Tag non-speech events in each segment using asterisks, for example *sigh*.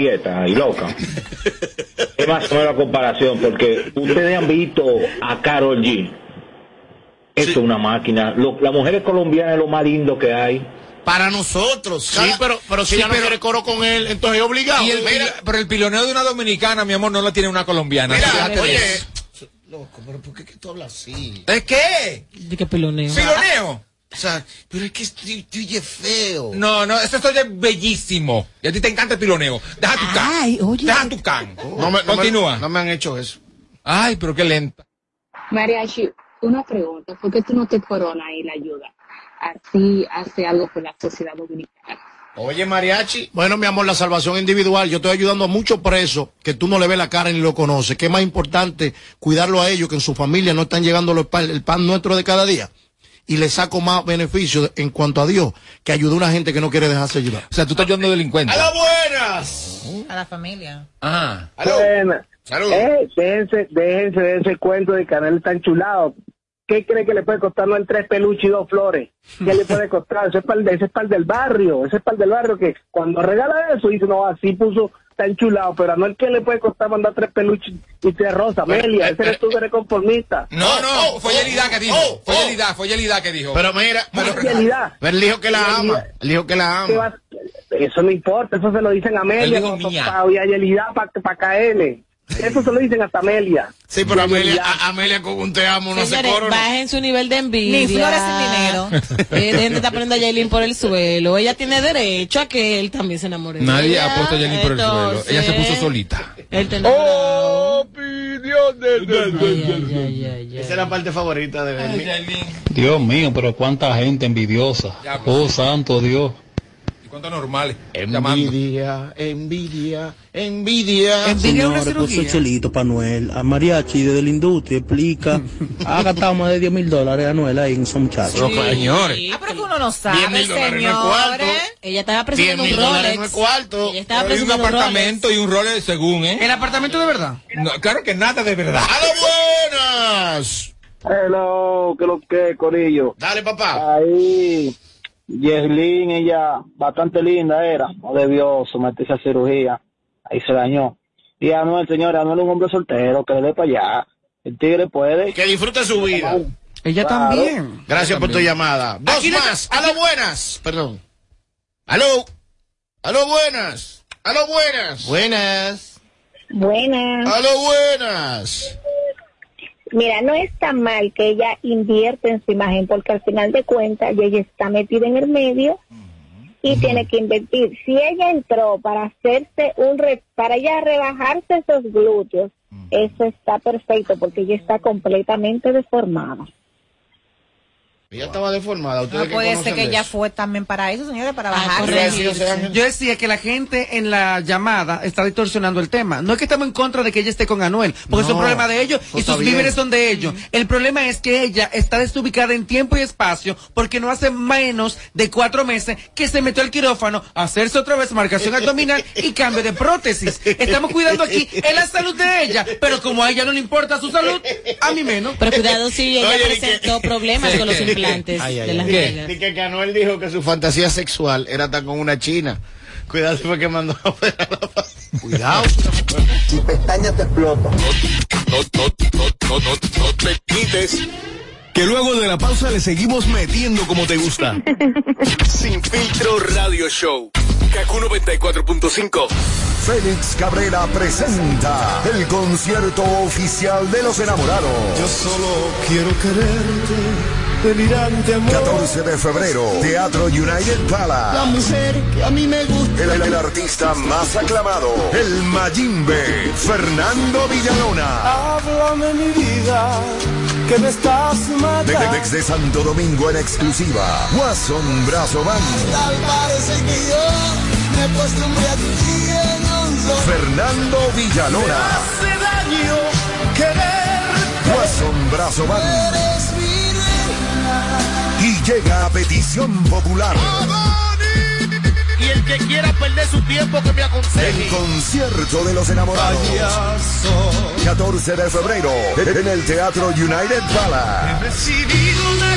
quieta y loca. *laughs* es más o menos la comparación, porque ustedes han visto a Carol G. Esto es una máquina. Lo- las mujeres colombianas es lo más lindo que hay. Para nosotros. Sí, pero, pero si Sí, ella no pero- quiere coro con él, entonces es obligado. Y el pilo- pero el piloneo de una dominicana, mi amor, no lo tiene una colombiana. Mira, de oye, eso. loco, pero ¿por qué que tú hablas así? ¿Es qué? ¿De qué piloneo? ¿Piloneo? O sea, pero es que estoy, estoy feo. No, no, eso esto es bellísimo. Y a ti te encanta el piloneo. Deja tu can. Ay, oye. Deja tu can. No me, no me- Continúa. no me han hecho eso. Ay, pero qué lenta. Mariachi, una pregunta, ¿por qué tú no te coronas y la ayuda? Así hace algo por la sociedad dominicana. Oye, mariachi. Bueno, mi amor, la salvación individual. Yo estoy ayudando a muchos presos que tú no le ves la cara ni lo conoces. Que es más importante cuidarlo a ellos que en su familia no están llegando los pan- el pan nuestro de cada día. Y le saco más beneficio en cuanto a Dios que ayudar a una gente que no quiere dejarse ayudar. O sea, tú estás ayudando a delincuentes. ¡A las buenas! A la familia. Ah. ¡Aló! Buena. Salud. Eh, déjense, déjense de ese cuento de Canel tan chulado. ¿Qué cree que le puede costar no en tres peluches y dos flores? ¿Qué le puede costar? Ese es para el, ese es para el del barrio, ese es para el del barrio que cuando regala eso dice, no, así puso tan chulado, pero a no el que le puede costar mandar tres peluches y tres rosas. Amelia, ese eres tú que eres conformista. No, Oh, no, oh, fue oh, Yelida que dijo. oh, Fue oh. Yelida, fue Yelida que dijo. Pero mira, pero, él dijo que la Yelida- ama. Él dijo que la ¿qué ama. va- eso no importa, eso se lo dicen a Amelia, Él dijo pa- mía. pa- y a Yelida para caerle. Eso se lo dicen hasta Amelia. Sí, pero Amelia, a- Amelia con un te amo no se Señores, coro. ¿no? bajen su nivel de envidia. Ni flores sin dinero. *laughs* Eh, dejen de estar poniendo a Yailin por el suelo. Ella tiene derecho a que él también se enamore de Nadie ha puesto a Yelin por el suelo. Ella se puso solita. Él te. Opinión de Esa es la parte favorita de Bernie. Dios mío, pero cuánta gente envidiosa. Ya, pues. Oh, santo Dios. ¿Y cuántos normales? Envidia, envidia, envidia. Envidia una Señores, pues cirugía. Chelito Panuel, a Mariachi desde la industria, explica. *laughs* Ha gastado más de 10 mil dólares anuel ahí en esos muchachos. No, señores. Ah, pero que uno no sabe, 10 mil dólares no es cuarto. señores. Ella estaba 10 presumiendo mil un Rolex. no es cuarto. Ella estaba Hay un apartamento y un Rolex según, ¿eh? ¿El apartamento de verdad? No, claro que nada de verdad. ¡A las buenas! Hello, que lo que, Corillo. Dale, papá. Ahí, Yeslin, ella bastante linda era, no debió someterse a cirugía, ahí se dañó. Y Anuel, señor, Anuel es un hombre soltero, que le dé para allá. El tigre puede. Que disfrute su vida. Ella Claro. también. Gracias por tu llamada. Dos Aquí más. A las buenas. Perdón. Aló. Aló, buenas. Aló, buenas. Buenas. Buenas. Aló, buenas. Mira, no está mal que ella invierte en su imagen porque al final de cuentas ella está metida en el medio y tiene que invertir. Si ella entró para hacerse un re- para ella rebajarse esos glúteos, eso está perfecto porque ella está completamente deformada. Ella estaba deformada. Ustedes No que puede ser que ella fue también para eso, señores, para Ah, bajar. Yo decía que la gente en la llamada está distorsionando el tema. No es que estamos en contra de que ella esté con Anuel, porque es un No, problema de ellos y está sus víveres son de ellos. El problema es que ella está desubicada en tiempo y espacio porque no hace menos de cuatro meses que se metió al quirófano a hacerse otra vez marcación *laughs* abdominal y cambio de prótesis. Estamos cuidando aquí en la salud de ella, pero como a ella no le importa su salud, a mí menos. Pero cuidado si ella *laughs* Oye, ¿y presentó qué? problemas Sí, con los. Implantes Ay, ay, de las nalgas. Que, Anuel dijo que su fantasía sexual era estar con una china. Cuidado fue que mandó a operar la Cuidado. Si pestañas te no, no, no, no, no te quites. Que luego de la pausa le seguimos metiendo como te gusta. *laughs* Sin filtro radio show. Kaku 94.5. Félix Cabrera presenta el concierto oficial de los enamorados. Yo solo quiero quererte, delirante amor. 14 de febrero, Teatro United La Palace. mujer que a mí me gusta. El, el artista más aclamado, el Mayimbe, Fernando Villalona. Háblame mi vida, que me estás De- matando. Desde Santo Domingo en exclusiva, Watson Brazo Band, Tal parece que yo me he puesto muy a ti en un. Fernando Villalona, Hace daño querer. Watson Brazo Band. Llega a petición popular. Y el que quiera perder su tiempo que me aconseje. El concierto de los enamorados. Payaso. 14 de febrero en el Teatro United Palace. Recibido una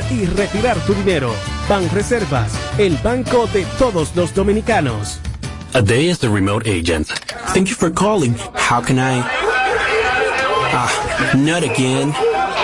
y retirar tu dinero. Banreservas, el banco de todos los dominicanos. A day as the remote agent. Thank you for calling. How can I? Ah, not again.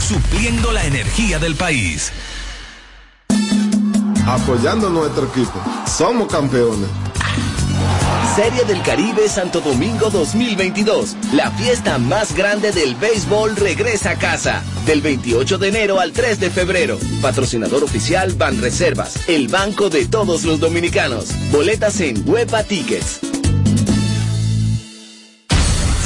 supliendo la energía del país. Apoyando nuestro equipo. Somos campeones. Serie del Caribe Santo Domingo 2022. La fiesta más grande del béisbol regresa a casa. Del 28 de enero al 3 de febrero. Patrocinador oficial Banreservas. El banco de todos los dominicanos. Boletas en Huepa Tickets.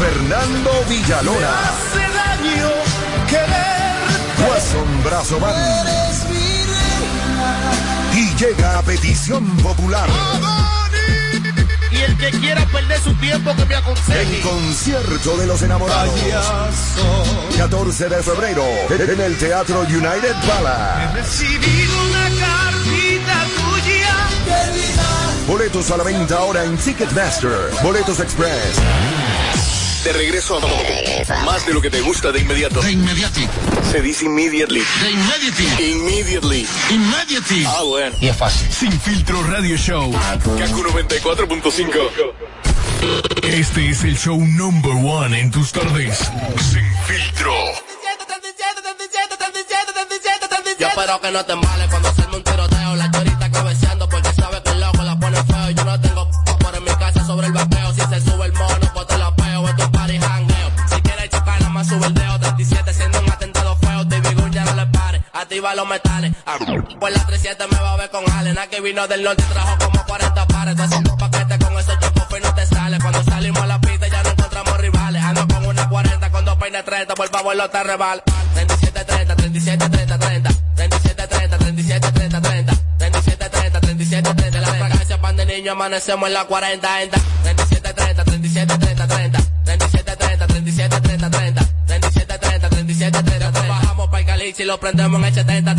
Fernando Villalona, hace daño querer. Watson Brazo Band. Eres mi reina. Y llega a petición popular. Y el que quiera perder su tiempo que me aconseje. El concierto de los enamorados. 14 de febrero en el Teatro United Palace. Recibido una cartita tuya. Boletos a la venta ahora en Ticketmaster. Boletos Express. De regreso a más de lo que te gusta de inmediato. De inmediati. Se dice immediately. De immediately. Immediately. Immediately. Ah, bueno. Y es fácil. Sin filtro radio show. Kaku 94.5. Este es el show number one en tus tardes. Sin filtro. Yo espero que no te embales cuando hacerme un tiroteo. Los metales. Ah, Pues la 37 me va a ver con Allen. Aquí vino del norte y trajo como 40 pares. Te haciendo paquete con esos chocos y no te sale. Cuando salimos a la pista ya no encontramos rivales. Ando con una 40 con dos peines 30. Por favor, no te rebal. 37, 30, 37, 30, 30. 37, 30, 37, 30, 30. 37, 30, 37, 30. La fragancia pan de niño amanecemos en la 40, enta. 37, 30, 37, 30, y lo prendemos en el 70,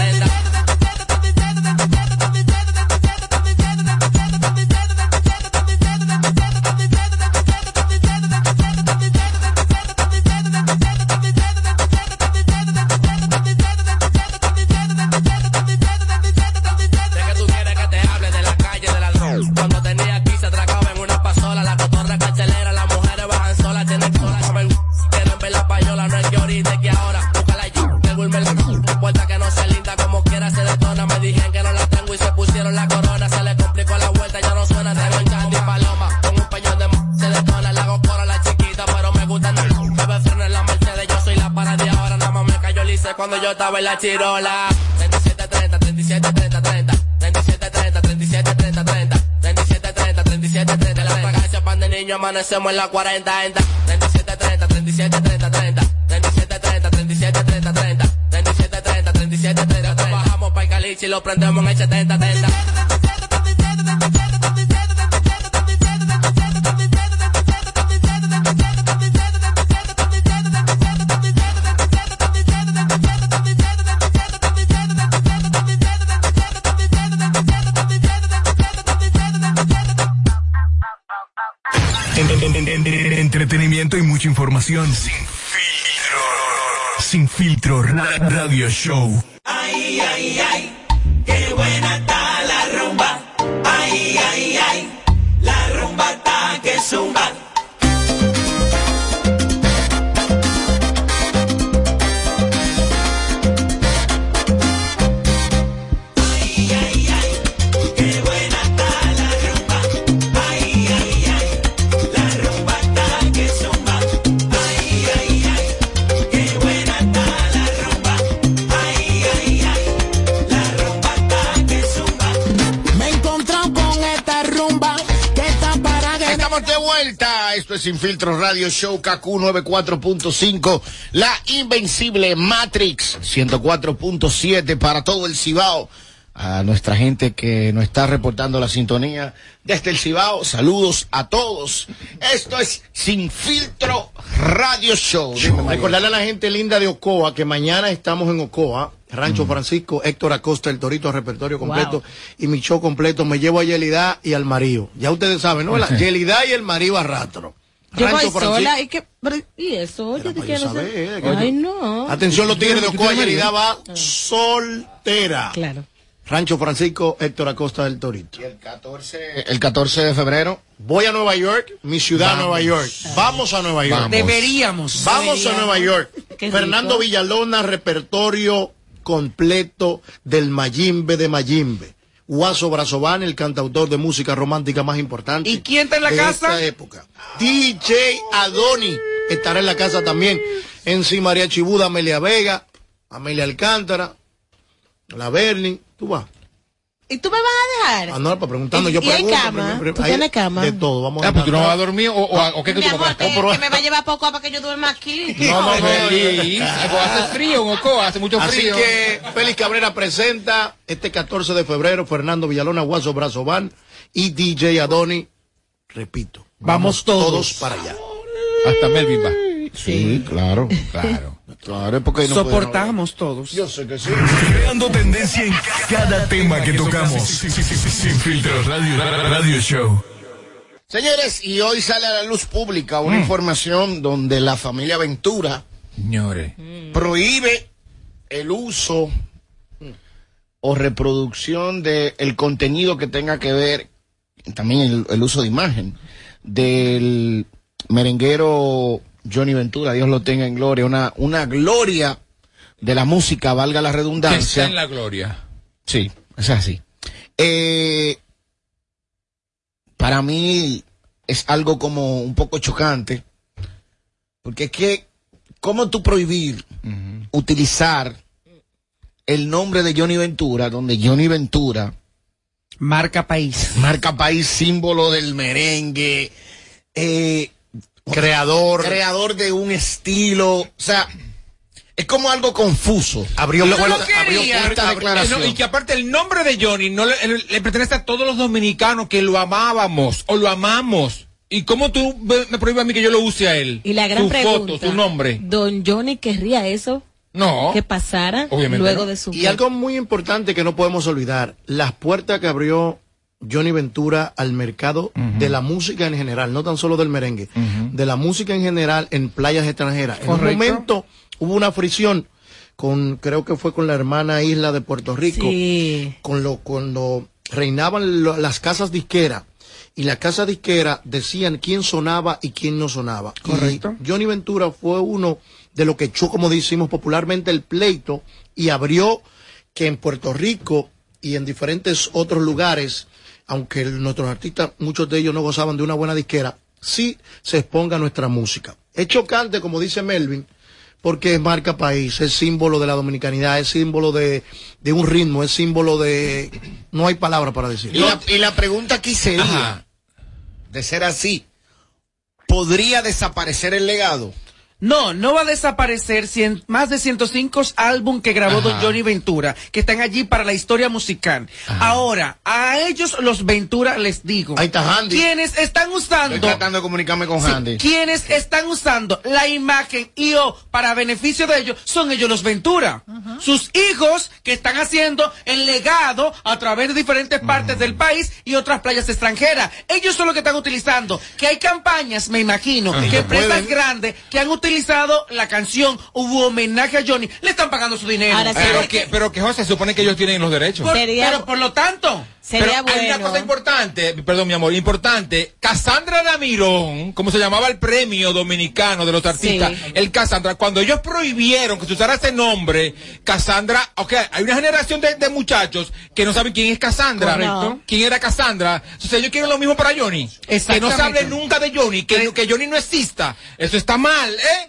yo estaba en la chirola. 37, 30, 37, 30, 30. 37, 30, 37, 30, 30. 37, 30, 37, 30. La fragancia pan de niño amanecemos en la 40, 37, 30, 37, 30, 30. 37, 30, 37, 30, 30. 37, 30, 37, 30, 30. Bajamos para el caliche y lo prendemos en el 70, 30. Entretenimiento y mucha información. Sin filtro. Sin filtro. ra- radio show. Sin Filtro Radio Show KQ 94.5. La invencible Matrix 104.7 para todo el Cibao. A nuestra gente que nos está reportando la sintonía desde el Cibao. Saludos a todos. Esto es Sin Filtro Radio Show. Recordarle a la gente linda de Ocoa que mañana estamos en Ocoa, Rancho Francisco, Héctor Acosta, el Torito repertorio completo Wow. y mi show completo. Me llevo a Yelida y al marido. Ya ustedes saben, ¿no? La *laughs* Yelida y el marido arrastro. Yo voy sola y que... ¿Y eso? Oye, te quiero saber, Ay, no. Atención los tigres de ¿Tú Ocoa, marido? va soltera. Claro. Rancho Francisco, Héctor Acosta del Torito. El 14, el 14 de febrero. Voy a Nueva York, mi ciudad Vamos. Nueva York. Vamos a Nueva York. Vamos. Deberíamos. Vamos a. Nueva York. *laughs* Fernando. Villalona, repertorio completo del Mayimbe de Mayimbe. Guaso Brazován, el cantautor de música romántica más importante. ¿Y quién está en la de casa? esta época. DJ Adoni estará en la casa también. En sí, María Chibuda, Amelia Vega, Amelia Alcántara, la Berlin. Tú vas. ¿Y tú me vas a dejar? Ah, no, para preguntando, ¿Y- yo y hay cama? pre- pre- ¿Tú hay tienes cama? De todo, vamos Ah, pues tú no vas a dormir o, o, o qué que Mi tú amor, compraste? que, que me va a llevar poco para que yo duerma aquí. *laughs* No, no, no. Hace frío en Ocoa, hace mucho Así frío. que Félix Cabrera presenta este 14 de febrero Fernando Villalona, Guaso Brazován y DJ Adoni. Repito, Vamos todos. para allá. Hasta Melvin va. Sí, claro, claro. Claro, es porque no Soportamos todos. Yo sé que sí. Creando tendencia en cada tema que tocamos. Sin, sin- sin- filtro. Radio, radio show. Señores, y hoy sale a la luz pública una información donde la familia Ventura Señores. prohíbe el uso o reproducción de el contenido que tenga que ver, también el, el uso de imagen, del merenguero Johnny Ventura, Dios lo tenga en gloria, una, una gloria de la música, valga la Que está redundancia. en la gloria. Sí, es así. Eh, para mí es algo como un poco chocante, porque es que, ¿cómo tú prohibir utilizar el nombre de Johnny Ventura, donde Johnny Ventura Marca país. marca país, símbolo del merengue, eh, Creador. creador de un estilo, o sea, es como algo confuso. Abrió Lo- puerta- lo- abrió esta puerta- declaración. Y que aparte el nombre de Johnny no le, le- le pertenece a todos los dominicanos que lo amábamos o lo amamos. ¿Y cómo tú me me prohíbes a mí que yo lo use a él? Y la gran su pregunta. foto, su nombre. ¿Don Johnny querría eso? No. Que pasara Obviamente luego no. de su Y algo muy importante que no podemos olvidar, las puertas que abrió Johnny Ventura al mercado de la música en general, no tan solo del merengue, de la música en general en playas extranjeras. En un momento hubo una fricción con, creo que fue con la hermana isla de Puerto Rico, Sí. con lo, cuando reinaban lo- las casas disqueras. Y las casas disqueras decían quién sonaba y quién no sonaba. Correcto. Y Johnny Ventura fue uno de lo que echó, como decimos popularmente, el pleito y abrió que en Puerto Rico y en diferentes otros lugares, aunque nuestros artistas, muchos de ellos no gozaban de una buena disquera, sí se exponga nuestra música. Es chocante, como dice Melvin, porque es marca país, es símbolo de la dominicanidad, es símbolo de, de un ritmo, es símbolo de... No hay palabra para decir. Y la, y la pregunta aquí sería, de ser así, ¿podría desaparecer el legado? No, no va a desaparecer cien- más de 105 álbum que grabó Don Johnny Ventura, que están allí para la historia musical. Ahora, a ellos los Ventura les digo, Ahí está Handy. quienes están usando Estoy tratando de comunicarme con Sí, Handy. Quienes están usando la imagen y o para beneficio de ellos son ellos los Ventura. Sus hijos que están haciendo el legado a través de diferentes partes del país y otras playas extranjeras. Ellos son los que están utilizando. Que hay campañas, me imagino, Ajá. que empresas grandes que han utilizado la canción, hubo homenaje a Johnny, le están pagando su dinero. pero, que, pero que José, se supone que ellos tienen los derechos. Por- pero por lo tanto, Pero hay una cosa importante, perdón mi amor, importante. Cassandra Damirón, como se llamaba el premio dominicano de los artistas, Sí. el Cassandra, cuando ellos prohibieron que se usara ese nombre, Cassandra, ok, hay una generación de, de muchachos que no saben quién es Cassandra. Correcto. ¿Quién era Cassandra? Sea, ellos quieren lo mismo para Johnny. Que no se hable nunca de Johnny, que, que Johnny no exista. Eso está mal, ¿eh?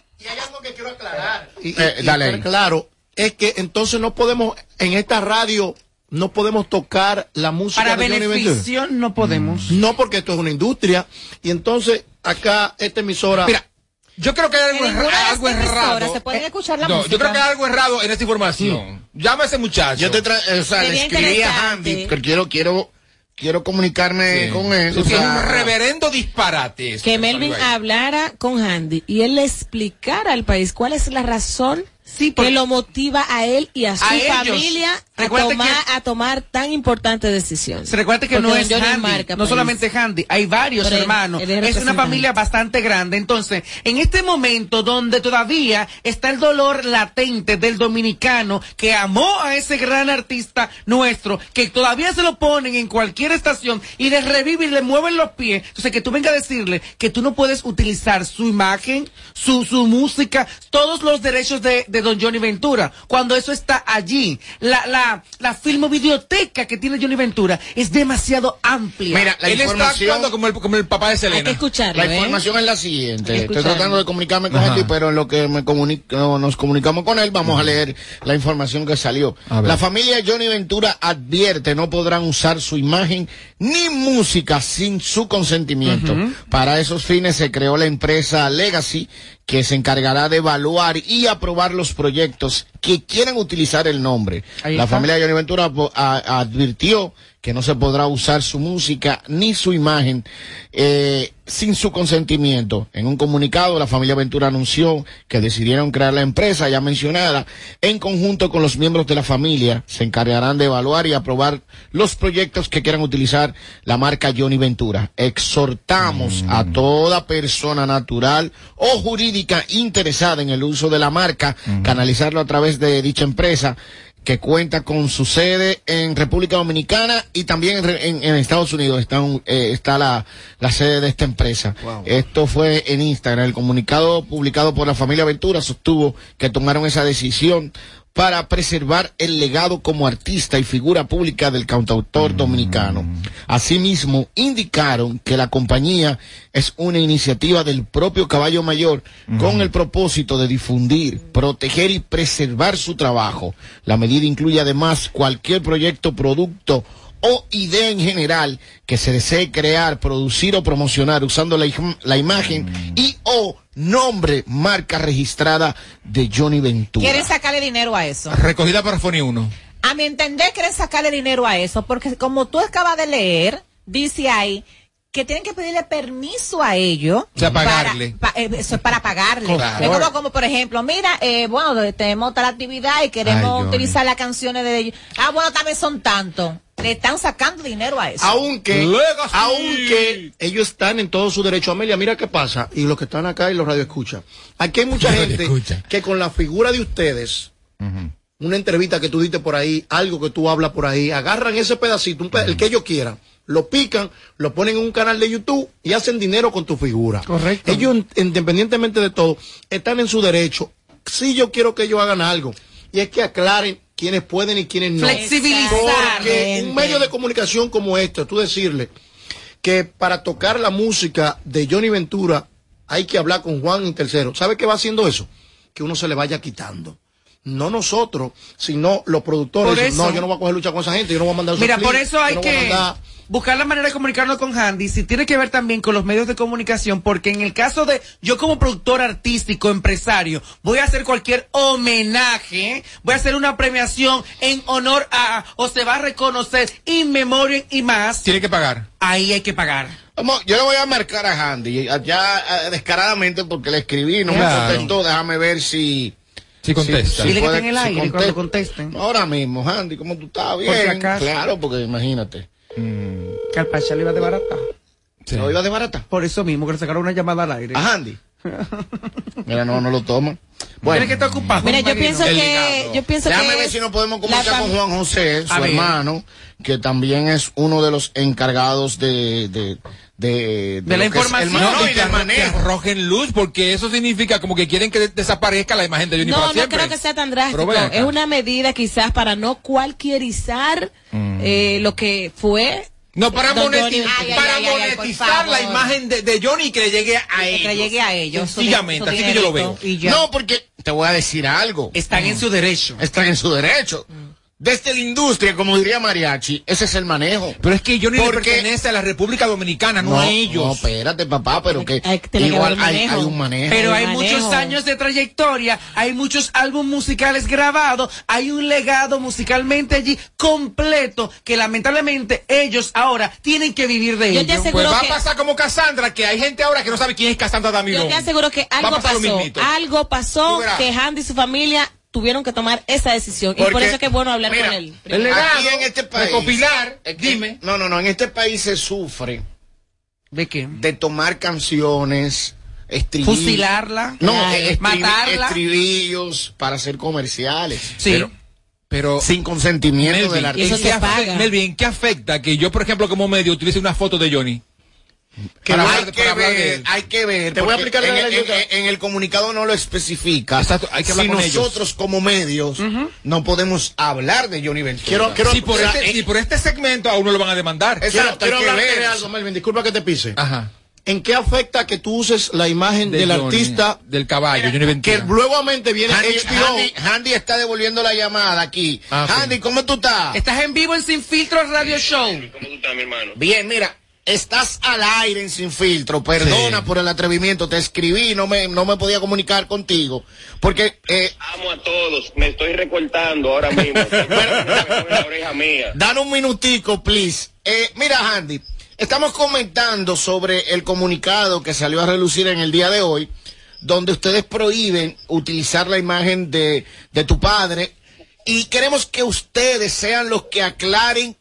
Y, y- Eh, y dale estar ahí. claro, es que entonces no podemos, en esta radio, no podemos tocar la música para de Johnny Ventura. beneficio no podemos. No, porque esto es una industria. Y entonces, acá, esta emisora. Mira, yo creo que hay algo, erra- algo errado. se pueden escuchar la no, música. yo creo que hay algo errado en esta información. Llama a ese muchacho. Yo te tra- o sea, le escribí a. Handy, que quiero, quiero, quiero comunicarme con él. O sí sea, un reverendo disparate. eso que Melvin hablara con Handy y él le explicara al país cuál es la razón que lo motiva a él y a su A ellos. A tomar, que- a tomar tan importantes decisiones. Se recuerda que Porque no es Handy, marca no país. solamente Handy, hay varios Pero hermanos. es una familia bastante grande. Entonces, en este momento donde todavía está el dolor latente del dominicano que amó a ese gran artista nuestro, que todavía se lo ponen en cualquier estación y le reviven y le mueven los pies. Entonces, que tú vengas a decirle que tú no puedes utilizar su imagen, su, su música, todos los derechos de, de Don Johnny Ventura, cuando eso está allí. La, la, la filmovideoteca que tiene Johnny Ventura es demasiado amplia. Mira, la Él está información- actuando como el, como el papá de Selena. Hay que escucharlo, La ¿eh? información es la siguiente. Estoy tratando de comunicarme con Ajá. él, pero en lo que me comunico, nos comunicamos con él, vamos a leer la información que salió. La familia Johnny Ventura advierte no podrán usar su imagen ni música sin su consentimiento. Para esos fines se creó la empresa Legacy que se encargará de evaluar y aprobar los proyectos que quieran utilizar el nombre. La familia Johnny Ventura a- advirtió que no se podrá usar su música ni su imagen eh, sin su consentimiento. En un comunicado, la familia Ventura anunció que decidieron crear la empresa ya mencionada en conjunto con los miembros de la familia. Se encargarán de evaluar y aprobar los proyectos que quieran utilizar la marca Johnny Ventura. Exhortamos a toda persona natural o jurídica interesada en el uso de la marca, canalizarlo a través de dicha empresa que cuenta con su sede en República Dominicana y también en, en- en Estados Unidos está, un- eh, está la, la sede de esta empresa. Esto fue en Instagram. El comunicado publicado por la familia Ventura sostuvo que tomaron esa decisión para preservar el legado como artista y figura pública del cantautor dominicano. Asimismo, indicaron que la compañía es una iniciativa del propio Caballo Mayor con el propósito de difundir, proteger y preservar su trabajo. La medida incluye además cualquier proyecto, producto o idea en general que se desee crear, producir o promocionar usando la, la imagen y o nombre, marca registrada de Johnny Ventura. Quieren sacarle dinero a eso. Recogida para Foni 1. A mi entender, quieren sacarle dinero a eso, porque como tú acabas de leer, dice ahí que tienen que pedirle permiso a ellos. O sea, pagarle. para- pa- eh, eso es para pagarle. Claro. Es como, como, por ejemplo, mira, eh, bueno, de- tenemos tal actividad y queremos Ay, utilizar las canciones de ellos. Ah, bueno, también son tantos. Le están sacando dinero a eso. Aunque, Legacy. aunque ellos están en todo su derecho. Amelia, mira qué pasa. Y los que están acá y los radio escuchan. Aquí hay mucha *laughs* gente escucha. que con la figura de ustedes, una entrevista que tú diste por ahí, algo que tú hablas por ahí, agarran ese pedacito, un pe- el que ellos quieran, lo pican, lo ponen en un canal de YouTube y hacen dinero con tu figura. Correcto. Ellos, independientemente de todo, están en su derecho. Sí, yo quiero que ellos hagan algo. Y es que aclaren quiénes pueden y quiénes no. Flexibilizar. Porque un medio de comunicación como este, tú decirle que para tocar la música de Johnny Ventura hay que hablar con Juan y tercero. ¿Sabe qué va haciendo eso? Que uno se le vaya quitando. No nosotros, sino los productores. Eso- no, yo no voy a coger lucha con esa gente, yo no voy a mandar Mira, clips, por eso hay no que mandar- buscar la manera de comunicarnos con Handy. Si tiene que ver también con los medios de comunicación, porque en el caso de yo como productor artístico, empresario, voy a hacer cualquier homenaje, voy a hacer una premiación en honor a, o se va a reconocer in memoriam y más. Tiene que pagar. Ahí hay que pagar. Yo le voy a marcar a Handy, ya eh, descaradamente porque le escribí, no Claro. me contestó, déjame ver si... Si contesta. Dile que puede- está en el si aire contesta. cuando contesten. Ahora mismo, Handy, ¿cómo tú estás? Bien, Por si acaso. claro, porque imagínate. Que al Pacha le iba de barata. ¿No iba de barata? Por eso mismo, que le sacaron una llamada al aire. A Handy. *laughs* Mira, no, no lo toma. Tiene que estar ocupado. Mira, yo pienso que, yo pienso Déjame que ver si nos podemos comunicar con Juan José, su hermano, que también es uno de los encargados de... de de, De la que información. No, y que, del que manejo. arrojen luz, porque eso significa como que quieren que de- desaparezca la imagen de Johnny No, para no siempre. creo que sea tan drástico. Es una medida quizás para no cualquierizar eh, lo que fue. No, para, Don moneti- Johnny. Ay, ay, para ay, ay, por monetizar la imagen de, de Johnny y que le llegue a Que ellos. llegue a ellos. su di- Sencillamente, así que yo lo veo. No, porque te voy a decir algo. Están en su derecho. Están en su derecho. Desde la industria, como diría Mariachi, ese es el manejo. Pero es que Johnny le Porque- pertenece a la República Dominicana, no, a ellos. No, espérate, papá, pero que Hay que un manejo. Pero hay manejo. muchos años de trayectoria, hay muchos álbumes musicales grabados, hay un legado musicalmente allí completo que lamentablemente ellos ahora tienen que vivir de Yo te ello. aseguro Pues va que- a pasar como Cassandra, que hay gente ahora que no sabe quién es Cassandra Damiro. Yo te aseguro que Va a algo pasar lo pasó. mismito. Algo pasó que Handy y su familia tuvieron que tomar esa decisión. y por Porque, eso es que es bueno hablar mira, con él. El legado Aquí en este país. recopilar, es que- dime. No, no, no. En este país se sufre ¿De qué? de tomar canciones, estribillos. Fusilarla, No, Ay, matarla. estribillos para hacer comerciales. Sí. Pero, Pero sin consentimiento Melvin, del artista. eso ¿qué se paga. Melvin, ¿qué afecta que yo, por ejemplo, como medio utilice una foto de Johnny? Que Para hay, hablar- que hablar ver, hay que ver. Te voy a explicar en, el- anécdota. en- en el comunicado no lo especifica. Exacto, hay que hablar si con ellos. nosotros como medios no podemos hablar de Johnny Ventura. Quiero, quiero, si, por o sea, este, eh, si por este segmento a uno lo van a demandar. Exacto, quiero, hay quiero ver de algo, Melvin, disculpa que te pise. Ajá. ¿En qué afecta que tú uses la imagen De del Johnny, artista del caballo, Johnny que Ventura. luegamente viene Handy, HBO? Handy- Handy está devolviendo la llamada aquí. Ah, ¿cómo tú estás? Estás en vivo en Sin Filtro Radio Show. ¿Cómo tú estás, mi hermano? Bien, mira, estás al aire en Sin Filtro. Perdona Sí. por el atrevimiento. Te escribí, no me, no me podía comunicar contigo. Porque, eh, Amo a todos, me estoy recortando ahora mismo. *laughs* la oreja mía. dan un minutico, please. Eh, mira, Handy, estamos comentando sobre el comunicado que salió a relucir en el día de hoy, donde ustedes prohíben utilizar la imagen de, de tu padre. Y queremos que ustedes sean los que aclaren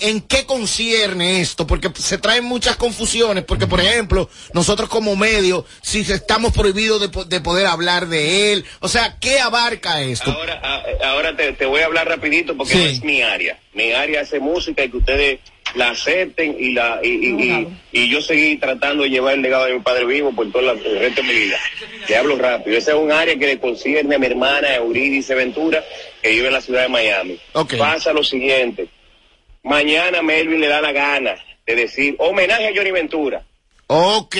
en qué concierne esto, porque se traen muchas confusiones, porque por ejemplo, nosotros como medio, si estamos prohibidos de, po- de poder hablar de él, o sea, ¿qué abarca esto? Ahora, a- ahora te, te voy a hablar rapidito porque Sí. no es mi área. Mi área hace música y que ustedes la acepten y la y, y, y- y yo seguí tratando de llevar el legado de mi padre vivo por todo la- el resto de mi vida. Te hablo rápido. Esa es un área que le concierne a mi hermana Euridice Ventura, que vive en la ciudad de Miami. Ok. Pasa lo siguiente. Mañana Melvin le da la gana de decir homenaje a Johnny Ventura. Ok.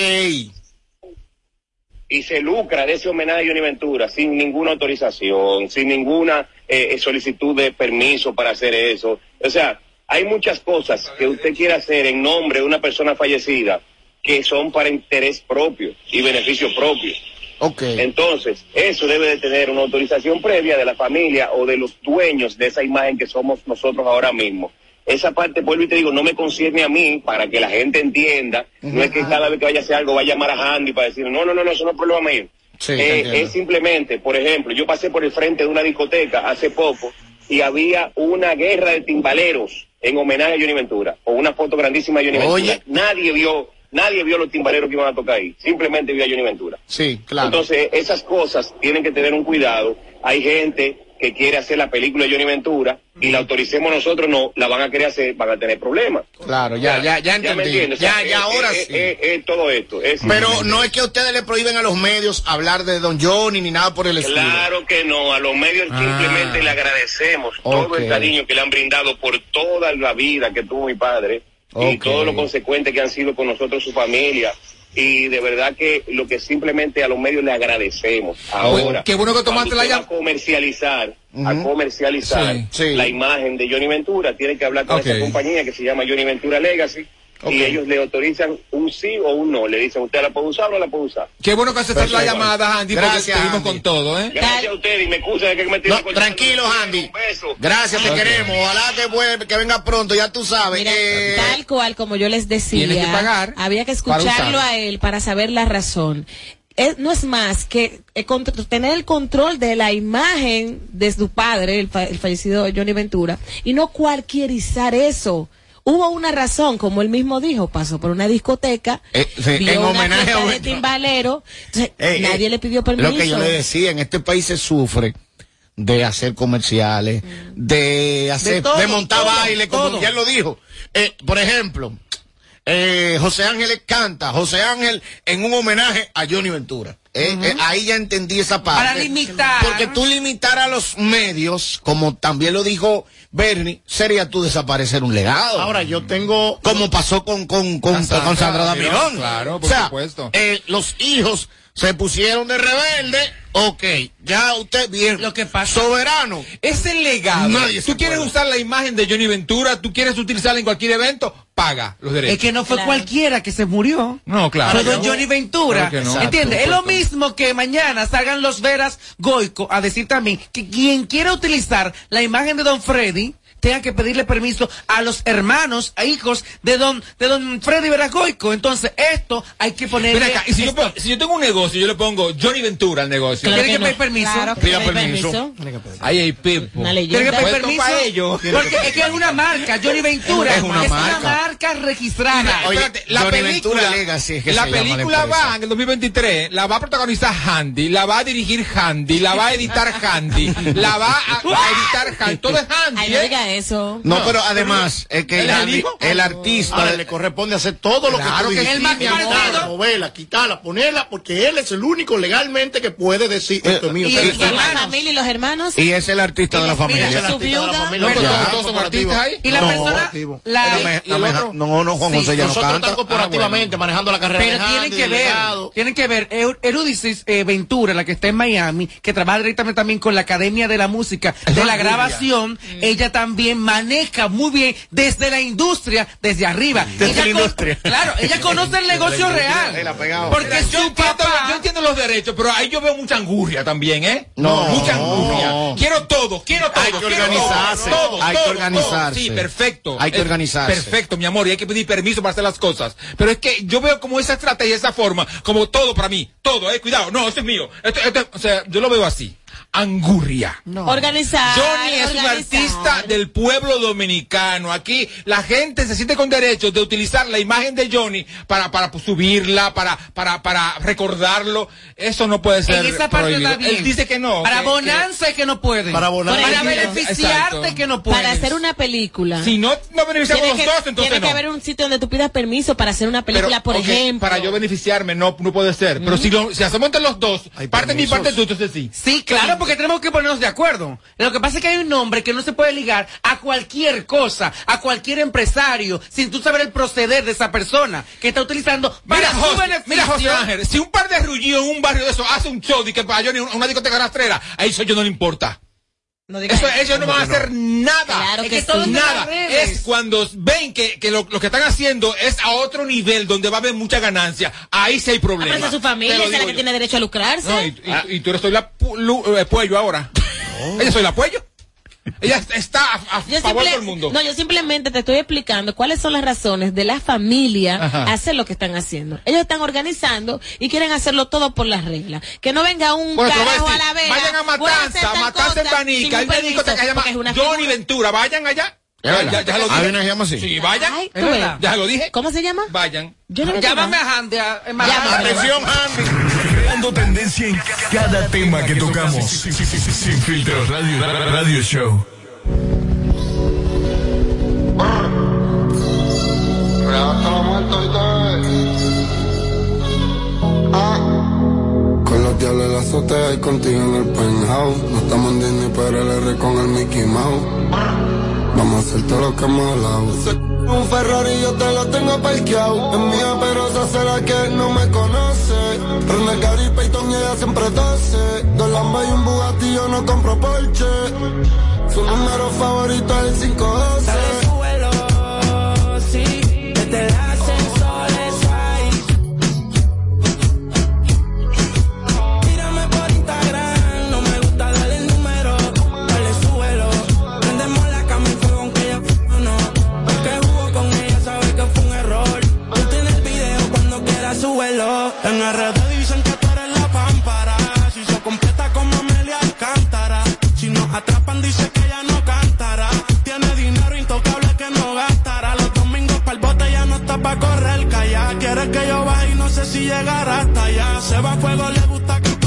y se lucra de ese homenaje a Johnny Ventura sin ninguna autorización, sin ninguna eh, eh, solicitud de permiso para hacer eso. O sea, hay muchas cosas que usted quiere hacer en nombre de una persona fallecida que son para interés propio y beneficio propio. Ok. Entonces, eso debe de tener una autorización previa de la familia o de los dueños de esa imagen que somos nosotros ahora mismo. Esa parte, vuelvo y te digo, no me concierne a mí para que la gente entienda. No es que cada vez que vaya a hacer algo vaya a llamar a Handy para decir, no, no, no, no, eso no es problema mío. Sí, Eh, es simplemente, por ejemplo, yo pasé por el frente de una discoteca hace poco y había una guerra de timbaleros en homenaje a Johnny Ventura, o una foto grandísima de Johnny Oye. Ventura. Nadie vio, nadie vio los timbaleros que iban a tocar ahí, simplemente vio a Johnny Ventura. Sí, claro. Entonces, esas cosas tienen que tener un cuidado. Hay gente que quiere hacer la película de Johnny Ventura y la autoricemos nosotros, no, la van a querer hacer, van a tener problemas. Claro, ya, ya, ya entendí. O Ya, sea, ya, es- ahora es- sí. es- todo esto. es Pero no es que ustedes le prohíben a los medios hablar de Don Johnny ni nada por el estilo. Claro que no, a los medios Ah. simplemente le agradecemos todo el cariño que le han brindado por toda la vida que tuvo mi padre y todo lo consecuente que han sido con nosotros su familia y de verdad que lo que simplemente a los medios le agradecemos. Ahora, qué bueno que tomaste la llam- a comercializar, a Ujú. comercializar Sí, sí. la imagen de Johnny Ventura, tiene que hablar con esa compañía que se llama Johnny Ventura Legacy. Y ellos le autorizan un sí o un no. Le dicen, ¿usted la puede usar o no la puede usar? Qué bueno que aceptaste la llamada, Andy, porque Gracias, seguimos Andy. con todo, ¿eh? Gracias a ustedes y me excusa de que me No, tranquilo, Andy. Gracias, te queremos. Ojalá que, vuelva- que venga pronto, ya tú sabes. Mira, Eh, tal cual como yo les decía, Tienes que pagar había que escucharlo a él para saber la razón. Es- no es más que eh, tener el control de la imagen de su padre, el, fa- el fallecido Johnny Ventura, y no cualquierizar eso. Hubo una razón, como él mismo dijo, pasó por una discoteca, eh, sí, vio en una homenaje a fiesta de timbalero, entonces, Eh, nadie eh, le pidió permiso. Lo que yo le decía, en este país se sufre de hacer comerciales, de hacer, de, todo, montar todo, baile, como todo. ya lo dijo. Eh, por ejemplo, eh, José Ángel canta, José Ángel en un homenaje a Johnny Ventura. Eh, eh, ahí ya entendí esa parte. Para limitar. Porque tú limitar a los medios, como también lo dijo Bernie, sería tú desaparecer un legado. Ahora, yo tengo... Como pasó con, con, con, Sandra con Sandra Damirón, Damirón. claro, por O sea, supuesto. eh, los hijos se pusieron de rebelde. Ok, ya usted bien. Lo que pasa. Soberano. Ese legado. Nadie tú quieres usar la imagen de Johnny Ventura, tú quieres utilizarla en cualquier evento, paga los derechos. Es que no fue cualquiera que se murió. No, claro. Fue don Johnny Ventura. Claro que no. ¿Entiendes? Exacto, Es lo mismo que mañana salgan los Veras Goico a decir también que quien quiera utilizar la imagen de don Freddy tenga que pedirle permiso a los hermanos, a hijos de don, de don Freddy Veras Goico. Entonces, esto hay que ponerle... Ven acá, y si yo, si yo tengo un negocio, yo le pongo Johnny Ventura al negocio. Claro Tiene que que no. pedir permiso. Claro que Pida pedir permiso. permiso. Ahí hay Pipo. Tiene que pedir permiso. para ellos. Porque es que es una marca, Johnny Ventura. Es una marca. marca registrada. Oye, Espérate, la Johnny película, Ventura Legacy es que la película va en el 2023, la va a protagonizar Handy, la va a dirigir Handy, la va a editar Handy, la va a, a *laughs* editar Handy, todo es Handy. ¿eh? Diga eso. No, pero además, es que ¿Él el, el el artista Ahora, le corresponde hacer todo lo Claro que tú que amor. Quitarla, moverla, quitarla, ponerla, porque él es el único legalmente que puede decir esto es mío. Y, esto es y la mío". familia y los hermanos. Y es el artista de la familia. el. Y la persona, No, me- ¿y no, el Juan José ya no nosotros canta. estamos corporativamente manejando la carrera Pero tienen que ver, tienen que ver, Erudicis eh, Ventura, la que está en Miami, que trabaja directamente también con la Academia de la Música, de la grabación, ella también maneja muy bien desde la industria, desde arriba. Desde Ella la con- industria. Claro, ella conoce el negocio real. Porque Mira, yo, su entiendo, papá... yo entiendo los derechos, pero ahí yo veo mucha angurria también, ¿eh? No. Mucha angurria. Quiero todo, quiero todo. Hay que quiero organizarse, todo, todo, hay que organizarse. todo. Sí, perfecto. Hay que organizarse. Perfecto, mi amor, y hay que pedir permiso para hacer las cosas. Pero es que yo veo como esa estrategia, esa forma, como todo para mí, todo, eh, cuidado, no, esto es mío. Esto- esto- o sea, yo lo veo así. Angurria. Organizar. Johnny es un artista del pueblo dominicano. Aquí la gente se siente con derecho de utilizar la imagen de Johnny para, para pues, subirla, para, para, para recordarlo. Eso no puede ser En esa parte prohibido. está bien. Él dice que no. Para que- Bonanza es que no puede. Para Bonanza. Para beneficiarte Exacto. que no puede. Para hacer una película. que si no, no beneficiamos los que, dos, entonces tiene no. que haber un sitio donde tú pidas permiso para hacer una película, Pero, por ejemplo. Para yo beneficiarme, no, no puede ser. Pero si, lo, si hacemos entre los dos, Hay parte mi permisos. parte tú, entonces sí. Sí, claro, porque tenemos que ponernos de acuerdo. Lo que pasa es que hay un nombre que no se puede ligar a cualquier cosa, a cualquier empresario, sin tú saber el proceder de esa persona que está utilizando para Mira, su José, beneficio. mira, José Ángel, si un par de rullidos en un barrio de eso hace un show y que para Johnny una discoteca rastrera, a eso yo no le importa. No digas Eso, eso. ellos no van a hacer nada. Claro Es que que todo sí. Nada. Es cuando ven que, que lo, lo que están haciendo es a otro nivel donde va a haber mucha ganancia. Ahí sí hay problemas. es su familia, es la que yo. tiene derecho a lucrarse. No, y, y- y tú eres soy la pu- lu- eh, puello ahora. Ella soy la puello. Ella está a, a Yo favor del mundo. No, yo simplemente te estoy explicando cuáles son las razones de la familia Ajá. hacer lo que están haciendo. Ellos están organizando y quieren hacerlo todo por las reglas. Que no venga un Bueno, carajo a la vez. vayan a Matanza, Matanza en Banica, hay una discoteca que se llama Johnny Ventura, vayan allá. Verdad. Ya, ya lo Hay dije. una se llama así. Sí, vayan. Ay, verdad. Ya lo dije. ¿Cómo se llama? Vayan. Yo no me Llámame a Handy. Atención, Andy. Creando tendencia en cada tema que tocamos. Sin filtro radio, radio show. Con los diablos en la azotea y contigo en el penthouse. No estamos en Disney, pero el R con el Mickey Mouse. Vamos a hacer hacerte lo que hemos hablado. Un Ferrari yo te lo tengo parqueado. Es mía, pero esa será que él no me conoce. René Gary Payton y ella siempre tose. Dos Lamba y un Bugatti yo no compro Porsche. Su número favorito es el 512. En RD dicen que tú eres la pámpara. Si se completa como Amelia Alcántara. Si nos atrapan, dice que ya no cantará. Tiene dinero intocable que no gastará. Los domingos para el bote ya no está para correr. Calla, quiere que yo vaya y no sé si llegará hasta allá. Se va a fuego, le gusta que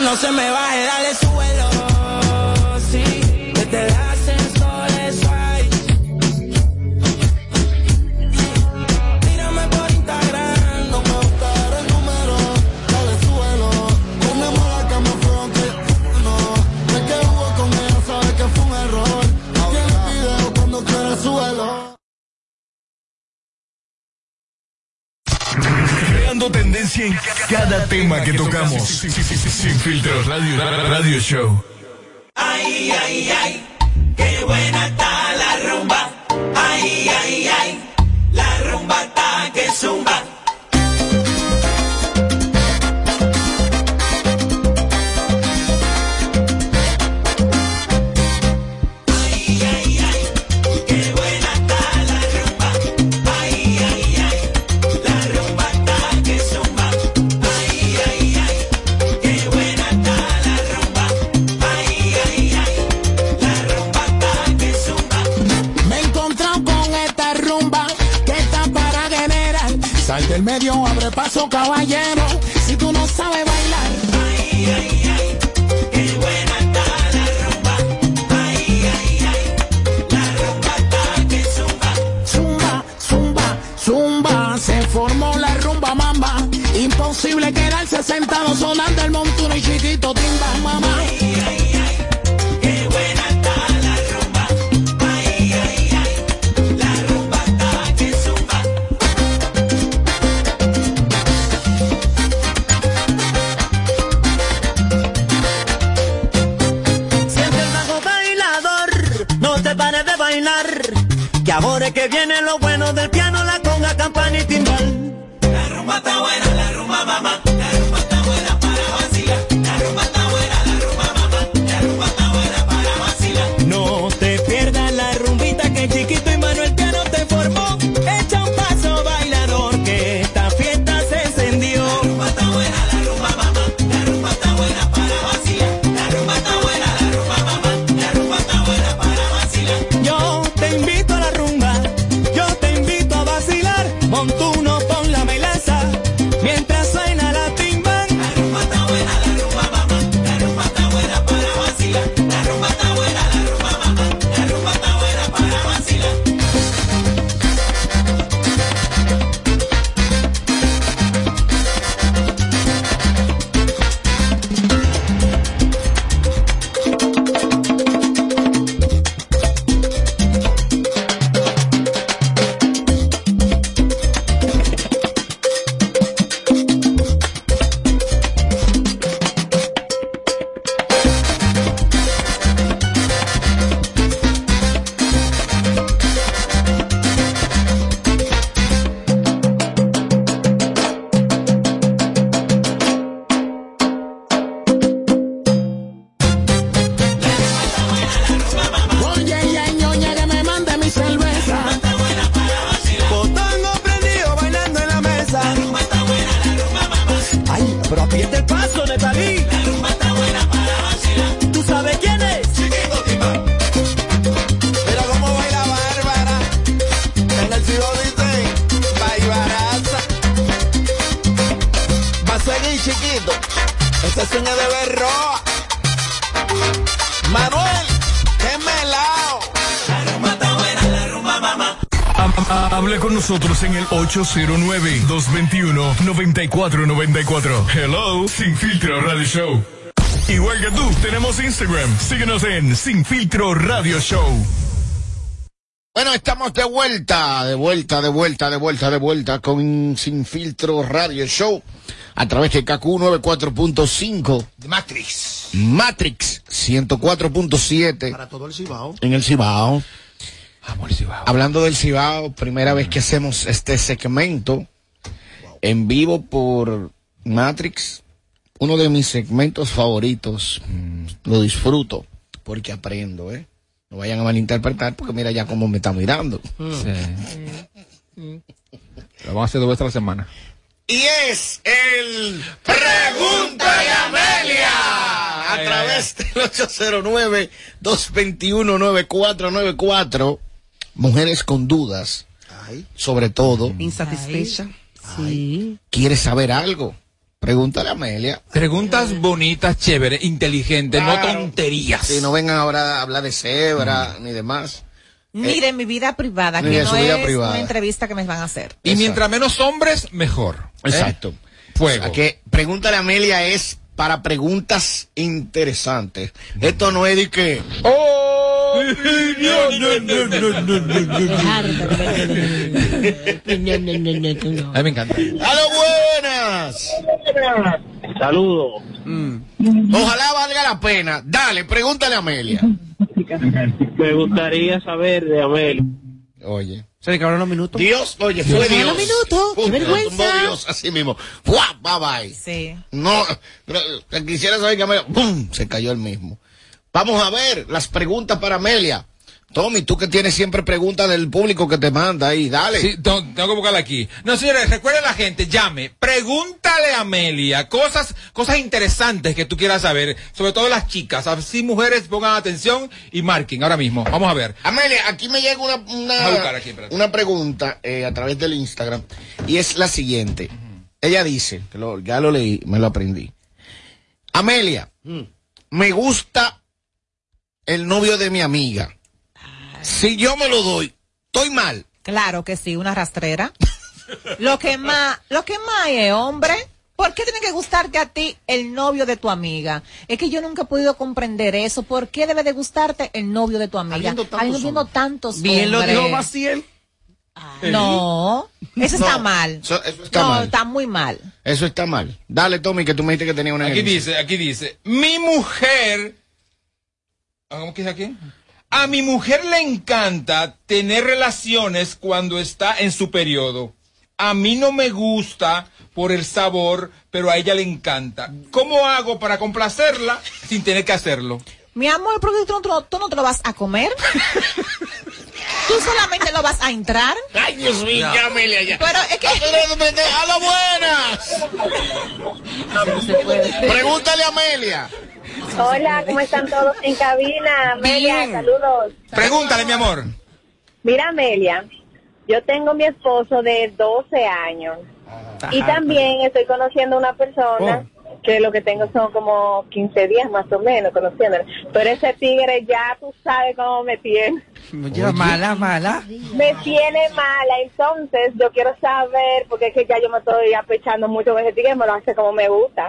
No se me baje, dale suelo. Sí, desde el ascensor es. Mírame por Instagram, no contaré el número. Dale suelo. Ponemos la cama pronto. No, es que hubo con ella, sabe que fue un error. Tiene video cuando quiere suelo. Creando tendencia en casa tema que tocamos. Sin filtros, radio, radio show. Ay, ay, ay. abre paso, caballero. 809-221-9494. Hello, Sin Filtro Radio Show. Igual que tú, tenemos Instagram. Síguenos en Sin Filtro Radio Show. Bueno, estamos de vuelta, de vuelta, de vuelta, de vuelta, de vuelta con Sin Filtro Radio Show a través de KQ 94.5, Matrix. Matrix 104.7 Para todo el Cibao. en el Cibao. Cibao. Hablando del Cibao, primera vez que hacemos este segmento en vivo por Matrix, uno de mis segmentos favoritos. Mm, Lo disfruto porque aprendo, ¿eh? No vayan a malinterpretar porque mira ya cómo me está mirando. Sí. Lo vamos a hacer dos veces a la semana. Y es el Pregúntale a Amelia a Ay, través del 809-221-9494. Mujeres con dudas, sobre todo. Insatisfecha. Sí. ¿Quieres saber algo? Pregúntale a Amelia. Preguntas bonitas, chéveres, inteligentes, no tonterías. Si no vengan ahora a hablar de cebra ni demás. Ni de mi vida privada, ni que de no su vida es privada. una entrevista que me van a hacer. Y mientras menos hombres, mejor. ¿eh? Exacto. Fuego. O sea, que pregúntale a Amelia es para preguntas interesantes. Esto no es de que. ¡Oh! A mí me encanta. ¡A lo buenas! Saludos. Ojalá valga la pena. Dale, pregúntale a Amelia. Me gustaría saber de Amel. Oye. Se le acabaron los minutos. Dios, oye, Se fue Dios. los minutos. ¡Qué vergüenza! Dios así mismo. ¡Fua! Bye bye. Sí. No, pero, eh, quisiera saber que Amelia, ¡pum! Se cayó el mismo. Vamos a ver las preguntas para Amelia. Tommy, tú que tienes siempre preguntas del público que te manda ahí, dale. Sí, tengo, tengo que buscarla aquí. No, señores, recuerden a la gente, llame, pregúntale a Amelia cosas, cosas interesantes que tú quieras saber, sobre todo las chicas. Así mujeres pongan atención y marquen ahora mismo. Vamos a ver. Amelia, aquí me llega una, una, aquí, pregunta eh, a través del Instagram y es la siguiente. Ella dice, que lo- ya lo leí, me lo aprendí. Amelia, me gusta el novio de mi amiga. Si yo me lo doy, estoy mal. Claro que sí, una rastrera. *laughs* lo que más, lo que más es, hombre. ¿Por qué tiene que gustarte a ti el novio de tu amiga? Es que yo nunca he podido comprender eso. ¿Por qué debe de gustarte el novio de tu amiga? Habiendo tantos Habiendo hombres. tantos Bien lo dijo Maciel. No, eso está mal. eso- eso está no, mal. está muy mal. Eso está mal. Dale, Tommy, que tú me dijiste que tenía una Aquí herencia. dice, aquí dice, mi mujer, ¿cómo que aquí? A mi mujer le encanta tener relaciones cuando está en su periodo. A mí no me gusta por el sabor, pero a ella le encanta. ¿Cómo hago para complacerla sin tener que hacerlo? Mi amor, ¿por qué tú no, te lo- tú no te lo vas a comer? ¿Tú solamente lo vas a entrar? Ay, Dios mío, No. ya, Amelia, ya. Pero es que... ¡A lo buenas! Pregúntale a Amelia. Hola, ¿cómo están todos en cabina? Amelia, saludos. Pregúntale, mi amor. Mira, Amelia, yo tengo mi esposo de 12 años y también estoy conociendo una persona que lo que tengo son como 15 días más o menos conociéndolo. Pero ese tigre ya tú sabes cómo me tiene. Mala, mala. Me tiene mala, entonces yo quiero saber, porque es que ya yo me estoy apechando mucho con ese tigre, me lo hace como me gusta.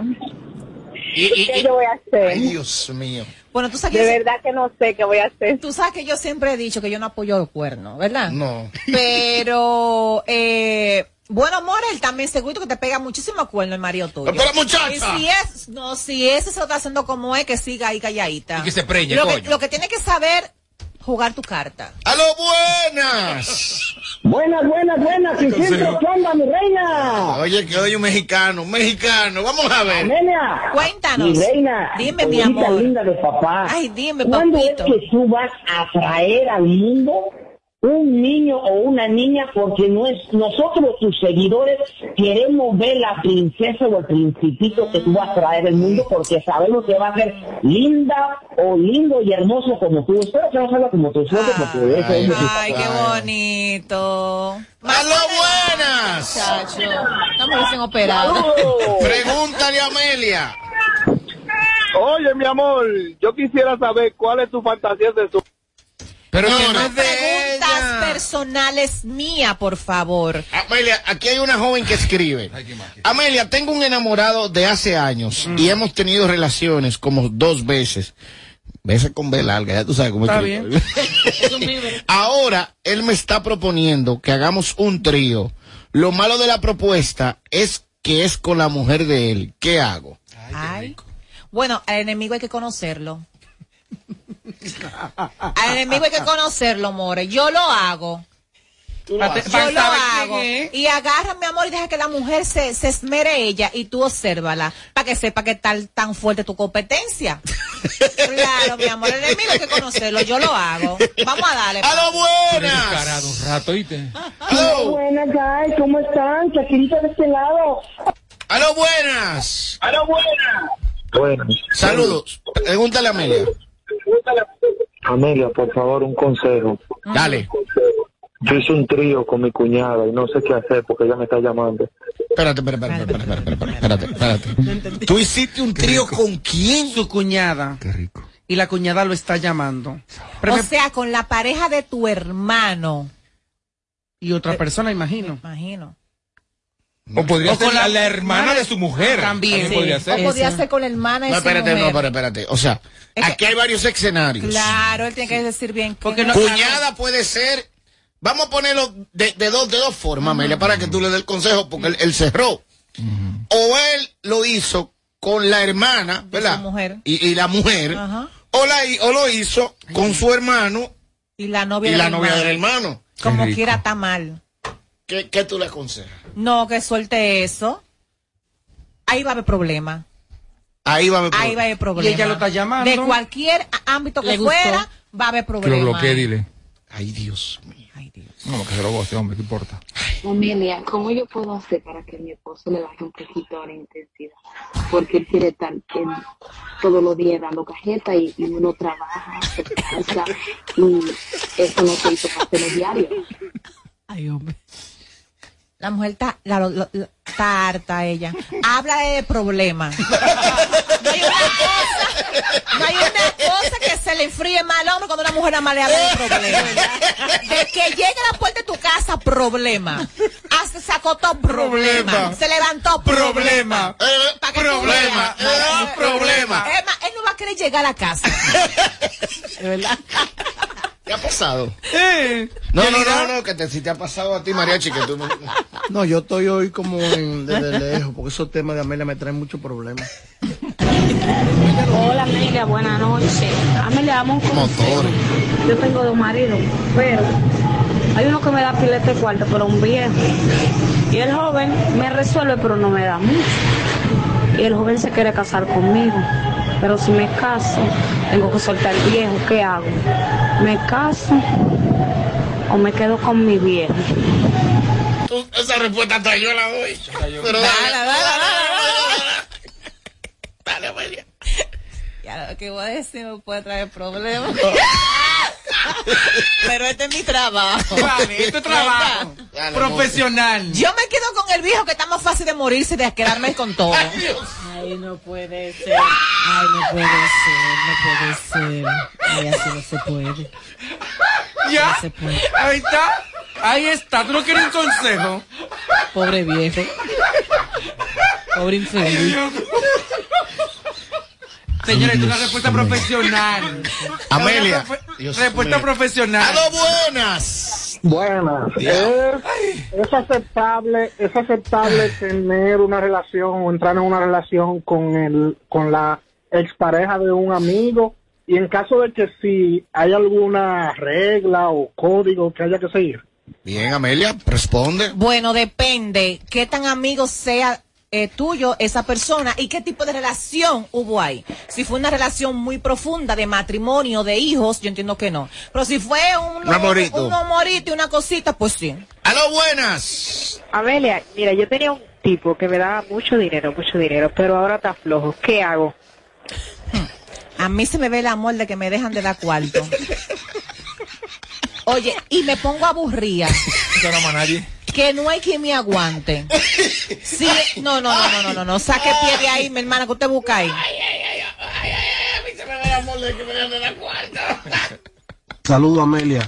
¿Qué yo voy a hacer? Ay, Dios mío. Bueno, tú sabes De que- verdad que no sé qué voy a hacer. Tú sabes que yo siempre he dicho que yo no apoyo los cuernos, ¿verdad? No. Pero, eh, bueno, amor, él también seguro que te pega muchísimo cuerno el marido tuyo. Pero, muchacha. Y si es, no, si ese se lo está haciendo como es, que siga ahí calladita. Y que se preñe, lo que, lo que tiene que saber, jugar tu carta. ¡A lo buenas! Buenas, buenas, buenas, sin filtro, ¿qué onda, mi reina? Oye, que hoy un mexicano, un mexicano. Vamos a ver. Amelia. Cuéntanos. Mi reina. Dime, mi amor. linda de papá. Ay, dime, ¿Cuándo papito. es que tú vas a traer al mundo un niño o una niña porque no es, nosotros tus seguidores queremos ver la princesa o el principito que tú vas a traer al mundo porque sabemos que va a ser linda o lindo y hermoso como tú. Espero que no salga como tu suegro porque eso es lo que- Ay, qué bonito. ¡Aló, buenas! Muchacho, estamos recién operados. Pregúntale a Amelia. Oye, mi amor, yo quisiera saber cuál es tu fantasía sexual. Pero no, no de preguntas personales mía, por favor. Amelia, aquí hay una joven que escribe. Amelia, tengo un enamorado de hace años y hemos tenido relaciones como dos veces. Veces con B larga, ya tú sabes cómo Está escribo. *laughs* Ahora él me está proponiendo que hagamos un trío. Lo malo de la propuesta es que es con la mujer de él. ¿Qué hago? Ay. Bueno, al enemigo hay que conocerlo. Al enemigo hay que conocerlo, more. Yo lo hago. lo haces. Yo lo hago. Y agarra, mi amor, y deja que la mujer se, se esmere ella y tú obsérvala para que sepa que tal tan fuerte tu competencia. *laughs* claro, mi amor, el enemigo hay que conocerlo. Yo lo hago. Vamos a darle. ¡A lo buenas! Descarado un rato, ¿oíste? Buenas, guys, ¿cómo están? Shakirita de este lado. ¡Aló, buenas! ¡Aló, buenas! Bueno, Saludos. Pregúntale a Amelia. Amelia, por favor, un consejo. Dale. Yo hice un trío con mi cuñada y no sé qué hacer porque ella me está llamando. Espérate, espérate, espérate, espérate, espérate, espérate, espérate. ¿Tú hiciste un trío con quién? Su cuñada. Qué rico. Y la cuñada lo está llamando. Pero O me- sea, con la pareja de tu hermano. y otra persona, imagino. Imagino. O podría O ser con la, hermana de su mujer. También. También podría ser. O podía ser con la hermana de No, su espérate, no, mujer. pero espérate. O sea, aquí hay varios escenarios. Claro, él tiene que decir bien. Porque Cuñada puede ser. Vamos a ponerlo de, de dos, de dos formas, Amelia, para que tú le des el consejo, porque él, él cerró. O él lo hizo con la hermana, ¿verdad? mujer. Y, y la mujer. O, la, o lo hizo con su hermano Y la novia y del la novia hermano. del hermano. Como quiera está mal. ¿Qué, qué tú le aconsejas? No, que suelte eso. Ahí va a haber problema. Ahí va a haber Ahí va a haber problema. Y ella lo está llamando. De cualquier ámbito que fuera, va a haber Que lo problema. bloquee, dile. Ay, Dios mío. No, que se lo goce, hombre, ¿qué importa? Amelia, ¿cómo yo puedo hacer para que mi esposo le baje un poquito a la intensidad? Porque él quiere estar en- todos los días dando cajeta y, y uno trabaja, se cansa y eso no se hizo para hacerlo diario. Ay, hombre. La mujer está, la- la- la- está harta ella. Habla de problema. *laughs* No hay una cosa, no hay una cosa que se le enfríe mal al hombre cuando una mujer más le habla de problema. *laughs* De que llegue a la puerta de tu casa, problema. Se acostó problema. Problema. Se levantó problema. Problema. veas. Eh, problema. Es más, él no va a querer llegar a la casa. *laughs* ¿Verdad? ¿Qué ha pasado? No, no, no, no, que te, si te ha pasado a ti, Mariachi, que tú no... *laughs* No, yo estoy hoy como en- desde lejos, porque esos temas de Amelia me traen muchos problemas. Hola Amelia, buenas noches. Amelia, dame un consejo. Yo tengo dos maridos, pero hay uno que me da pilete cuarto, pero un viejo. Y el joven me resuelve, pero no me da mucho. Y el joven se quiere casar conmigo. Pero si me caso, tengo que soltar el viejo. ¿Qué hago? ¿Me caso o me quedo con mi viejo? Tú- esa respuesta hasta yo la doy. Pero Dale, dale, dale, dale, dale, Amelia. Ya lo que voy a decir me puede traer problemas. Pero este es mi trabajo. Vale, este es trabajo. Profesional. Yo me quedo con el viejo que está más fácil de morirse de quedarme con todo. Ay, no puede ser. Ay, no puede ser, no puede ser. Ay, así no se puede. ¿Ya? No se puede. Ahí está. Ahí está. ¿Tú no quieres un consejo? Pobre viejo. Pobre infeliz. Señores, es una respuesta profesional. *laughs* Amelia. Respuesta profesional. ¡A lo buenas! Buenas. Es, es aceptable, es aceptable tener una relación o entrar en una relación con el, con la expareja de un amigo y en caso de que si hay alguna regla o código que haya que seguir. Bien, Amelia, responde. Bueno, depende qué tan amigo sea eh, tuyo esa persona y qué tipo de relación hubo ahí. Si fue una relación muy profunda de matrimonio, de hijos, yo entiendo que no. Pero si fue un, amorito. un amorito y una cosita, pues sí. ¡Aló, buenas! Amelia, mira, yo tenía un tipo que me daba mucho dinero, mucho dinero, pero ahora está flojo. ¿Qué hago? A mí se me ve el amor de que me dejan de dar cuarto. *laughs* Oye, y me pongo aburrida. No llama a nadie. Que no hay quien me aguante. Sí, no, no, no, no, no, no, no. Saque pie de ahí, mi hermana, que usted busca ahí. Saludo Amelia.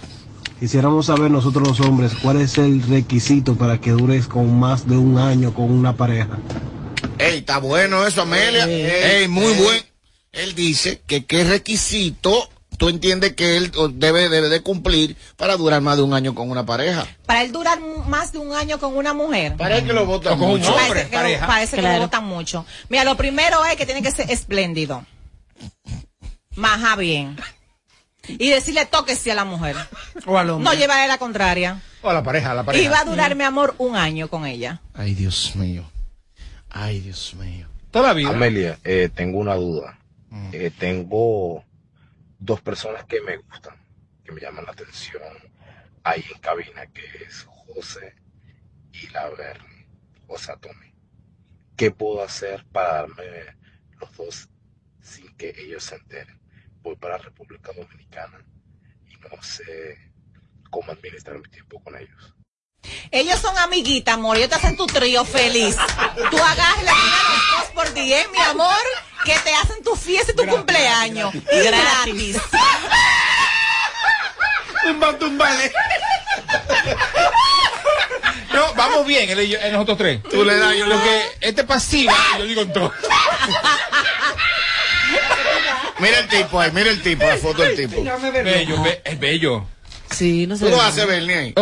Quisiéramos saber nosotros los hombres cuál es el requisito para que dures con más de un año con una pareja. Ey, está bueno eso, Amelia. Ey, muy buen. Él dice que qué requisito tú entiendes que él debe, debe de cumplir para durar más de un año con una pareja. Para él durar más de un año con una mujer. Parece que lo votan con mucho. Parece que, lo, pareja. parece que lo votan mucho. Mira, lo primero es que tiene que ser espléndido. Maja bien. Y decirle toque sí a la mujer. O al hombre. No llevarle la contraria. O a la pareja, a la Y va a durar, mi amor, un año con ella. Ay, Dios mío. Ay, Dios mío. Toda la vida. Amelia, eh, tengo una duda. Eh, tengo dos personas que me gustan, que me llaman la atención ahí en cabina, que es José y Laverne, o sea. ¿Qué puedo hacer para darme los dos sin que ellos se enteren? Voy para República Dominicana y no sé cómo administrar mi tiempo con ellos. Ellos son amiguitas, amor. Ellos te hacen tu trío feliz. Tú agarras la dos por 10, mi amor, que te hacen tu fiesta y tu cumpleaños. Y gratis. Tumba, *laughs* tumbale. No, vamos bien, él y yo- eh, nosotros tres. Tú le das, yo Lo que este pasiva, yo digo en todo. Mira el tipo ahí, mira el tipo, la foto del tipo. Bello, be- es bello. Sí, no sé. Tú lo haces, Bernie. ahí.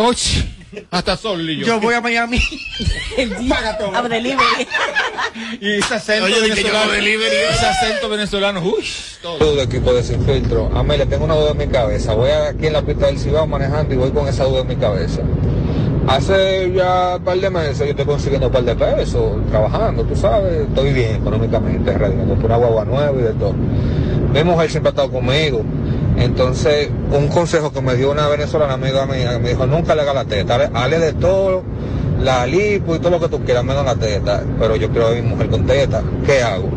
*laughs* Hasta sol y yo. Yo voy a Miami. *laughs* Paga todo. A delivery. *laughs* Y ese acento Oye, venezolano. delivery. Ese acento venezolano, uy, todo. Equipo de Sin Filtro. Amelia, tengo una duda en mi cabeza. Voy aquí en la pista del Cibao manejando y voy con esa duda en mi cabeza. Hace ya un par de meses yo estoy consiguiendo un par de pesos, trabajando, tú sabes, estoy bien económicamente, radiando por una guagua nueva y de todo. Mi mujer siempre ha estado conmigo. Entonces, un consejo que me dio una venezolana amiga mía, que me dijo, nunca le hagas la teta, hale, de todo, la lipo y todo lo que tú quieras, menos la teta. Pero yo quiero a mi mujer con teta. ¿Qué hago?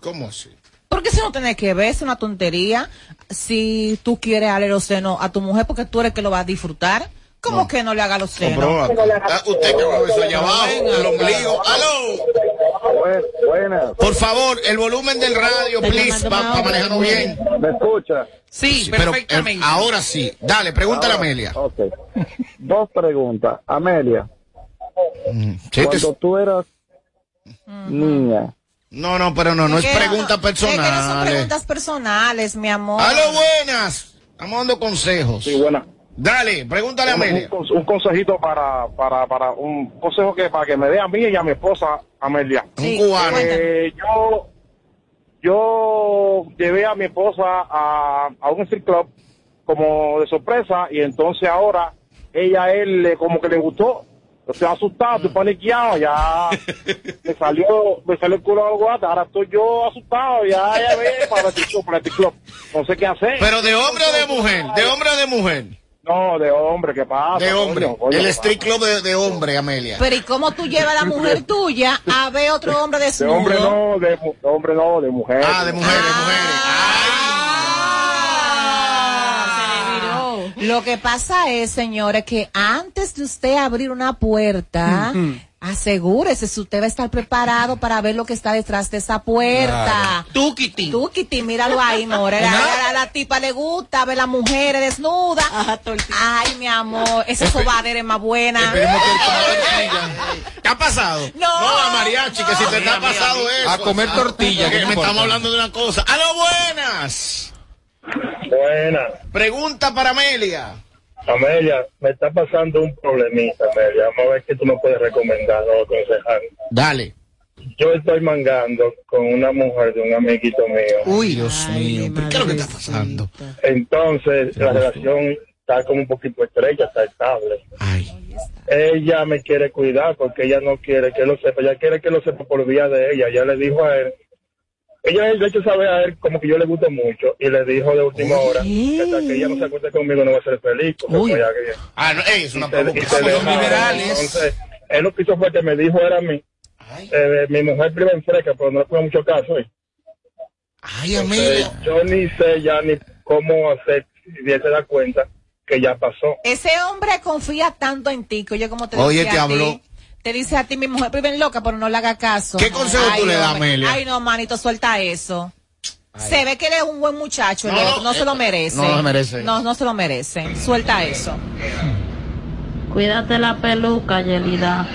¿Cómo así? Porque si no tenés que ver, es una tontería. Si tú quieres darle los senos a tu mujer porque tú eres el que lo va a disfrutar, ¿cómo que no le haga los senos? Ah, Usted que eso allá abajo, el ombligo. ¡Aló! Buenas. Por favor, el volumen del radio, please, para manejarnos bien. ¿Me escucha? Sí, pero, eh, perfectamente. ahora sí. Dale, pregúntale a Amelia. Ok. Dos preguntas. Amelia, Sí, te- cuando tú eras niña, No, no, pero no, no es pregunta Es que no son personal. preguntas personales, mi amor. ¡Aló, buenas! Estamos dando consejos. Sí, buenas. Dale, pregúntale a Amelia. un- un consejito para, para, para un consejo que para que me dé a mí y a mi esposa Amelia. Un cubano. Eh, yo yo llevé a mi esposa a, a un strip club como de sorpresa y entonces ahora ella a él como que le gustó. Estoy asustado, estoy paniqueado, ya *laughs* me salió, me salió el culo al guata, ahora estoy yo asustado, ya, ya ve para el club, para el strip club. No sé qué hacer. ¿Pero de hombre o de mujer? ¿De hombre o de mujer? No, de hombre, ¿qué pasa? De hombre. coño, coño, El ¿qué street club de, de hombre, Amelia. Pero ¿y cómo tú llevas a la mujer *laughs* tuya a ver otro hombre De desnudo? hombre no, de, de hombre no, de mujer. Ah, de mujeres, de mujeres. Lo que pasa es, señores, que antes de usted abrir una puerta, asegúrese si usted va a estar preparado para ver lo que está detrás de esa puerta. Tú, Kitty. Tú, Kitty, míralo ahí, more. La, la- la- la tipa le gusta ver las mujeres desnudas. Ay, mi amor, esa sobadera es más buena. ¿Qué ha pasado? No. a mariachi, que si te está pasado eso. A comer tortilla, Que ¿qué me estamos hablando de una cosa. ¡Aló, buenas! Buenas. Pregunta para Amelia. Amelia, me está pasando un problemita, Amelia. Vamos a ver qué tú me puedes recomendar o aconsejar. Dale. Yo estoy mangando con una mujer de un amiguito mío. Uy, Dios mío. ¿Pero ¿Qué es lo que está pasando? Entonces, la relación está como un poquito estrecha, está estable. Ella me quiere cuidar porque ella no quiere que lo sepa, ella quiere que lo sepa por vía de ella. Ella le dijo a él, ella de hecho sabe a él como que yo le gusto mucho y le dijo de última hora que hasta que ella no se acuerde conmigo no va a ser feliz. porque Uy. fue ella que- Ah, no, ey, es una provocación. liberales. Entonces, él lo que hizo fue que me dijo era a mí, eh, mi mujer prima en fresca, pero no le pone mucho caso. ¿eh? Ay, Entonces, yo ni sé ya ni cómo hacer, si se da cuenta que ya pasó. Ese hombre confía tanto en ti que yo como te Oye, te a habló. Te dice a ti mi mujer vive loca pero no le haga caso. ¿Qué consejo tú le das. Amelia? Ay no manito suelta eso. Se ve que él es un buen muchacho, el No, otro, no, se lo merece. no se merece. No, no se lo merece. Suelta eso. Cuídate la peluca, Yelida.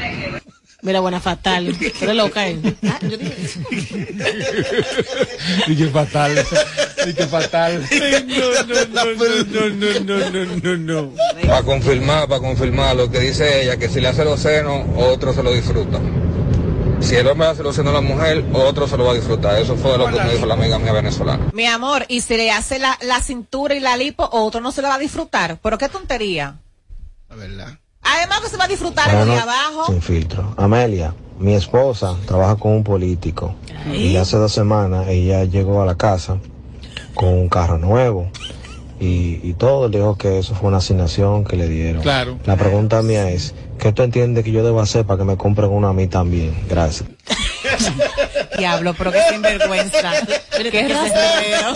Mira, buena fatal. Tú eres loca, ¿eh? Y qué fatal. Y qué fatal. No, no, no, no, no, no, no, no. Para confirmar, para confirmar lo que dice ella, que si le hace los senos, otro se lo disfruta. Si el hombre hace los senos a la mujer, otro se lo va a disfrutar. Eso fue lo que me dijo la amiga mía venezolana. Mi amor, y si le hace la, la cintura y la lipo, otro no se lo va a disfrutar. Pero qué tontería. La verdad. Además que se va a disfrutar de Bueno, abajo. Sin filtro. Amelia, mi esposa trabaja con un político y hace dos semanas ella llegó a la casa con un carro nuevo y, y todo le dijo que eso fue una asignación que le dieron. Claro. La pregunta mía es, ¿qué tú entiendes que yo debo hacer para que me compren una a mí también? Gracias. *laughs* *laughs* Diablo, pero qué sinvergüenza. qué rastrero.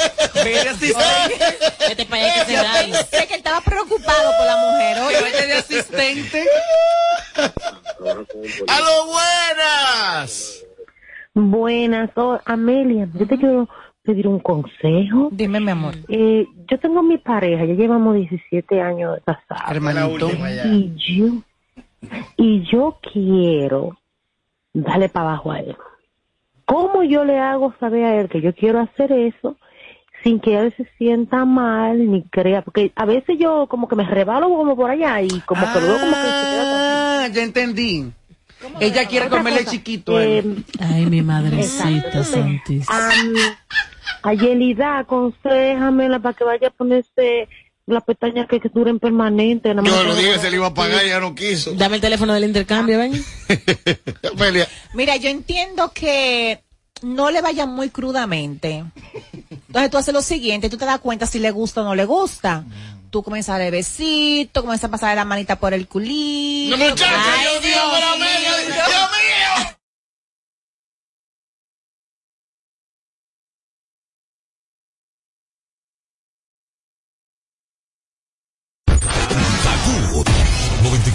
Vete para allá que se da. Pensé que él estaba preocupado por la mujer. Oye, vete de asistente. ¡A lo buenas! Buenas, oh, Amelia, yo te quiero pedir un consejo. Dime, mi amor. Eh, yo tengo mi pareja, ya llevamos 17 años de casados. Hermanito. Y yo, y yo quiero darle para abajo a él. ¿Cómo yo le hago saber a él que yo quiero hacer eso sin que él se sienta mal ni crea? Porque a veces yo como que me rebalo como por allá y como que luego como que se queda con- Ah, ya entendí. Ella quiere comerle cosa, chiquito. él. eh, Ay, mi madrecita santísima. Am, a Yelida, aconséjamela para que vaya a ponerse las pestañas que, que duren permanente. nada más Yo lo dije se le iba a pagar y ya no quiso. Dame el teléfono del intercambio, ven. *laughs* Amelia. Mira, yo entiendo que no le vaya muy crudamente. Entonces tú haces lo siguiente, tú te das cuenta si le gusta o no le gusta. Tú comienzas a darle besito, comienzas a pasarle la manita por el culito. No, muchacha, Ay, Dios mío, pero Amelia, Dios mío.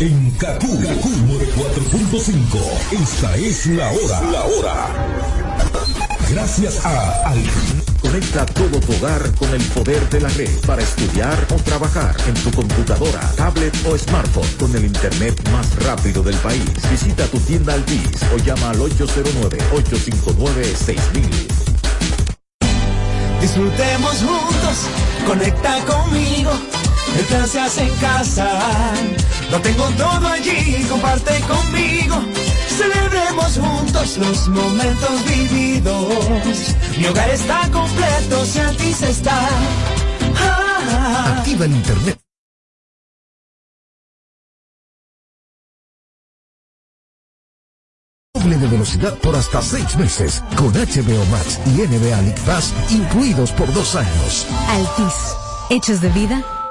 En Kaku, Kaku 94.5. Esta es la hora. La hora. Gracias a Al. Conecta todo tu hogar con el poder de la red para estudiar o trabajar en tu computadora, tablet o smartphone con el internet más rápido del país. Visita tu tienda Altis o llama al 809-859-6000. Disfrutemos juntos, conecta conmigo. El plan se hace en casa. Lo tengo todo allí, comparte conmigo. Celebremos juntos los momentos vividos. Mi hogar está completo si Altis está. Ah. Activa el internet. Doble de velocidad por hasta seis meses con HBO Max y NBA League Pass incluidos por dos años. Altis. Hechos de vida,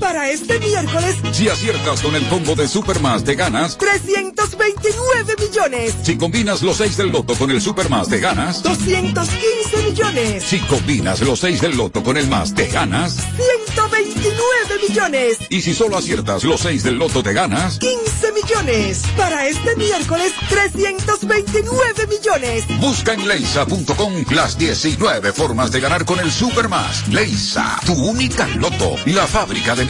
Para este miércoles, Si aciertas con el combo de Supermas, te ganas. 329 millones, Si combinas los 6 del loto con el Supermas, te ganas. 215 millones, Si combinas los 6 del loto con el más, te ganas. 129 millones, Y si solo aciertas los 6 del loto, te ganas. 15 millones. Para este miércoles, 329 millones. Busca en leisa.com las 19 formas de ganar con el Supermas. Leisa, tu única loto, la fábrica de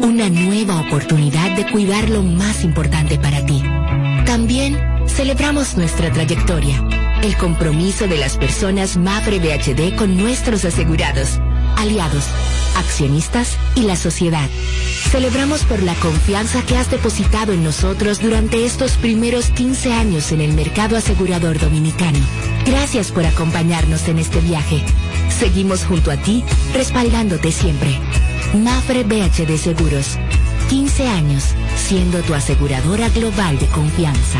una nueva oportunidad de cuidar lo más importante para ti. También celebramos nuestra trayectoria, el compromiso de las personas Mafre BHD con nuestros asegurados, aliados, accionistas y la sociedad. Celebramos por la confianza que has depositado en nosotros durante estos primeros 15 años en el mercado asegurador dominicano. Gracias por acompañarnos en este viaje. Seguimos junto a ti, respaldándote siempre. Mafre BHD Seguros. 15 años siendo tu aseguradora global de confianza.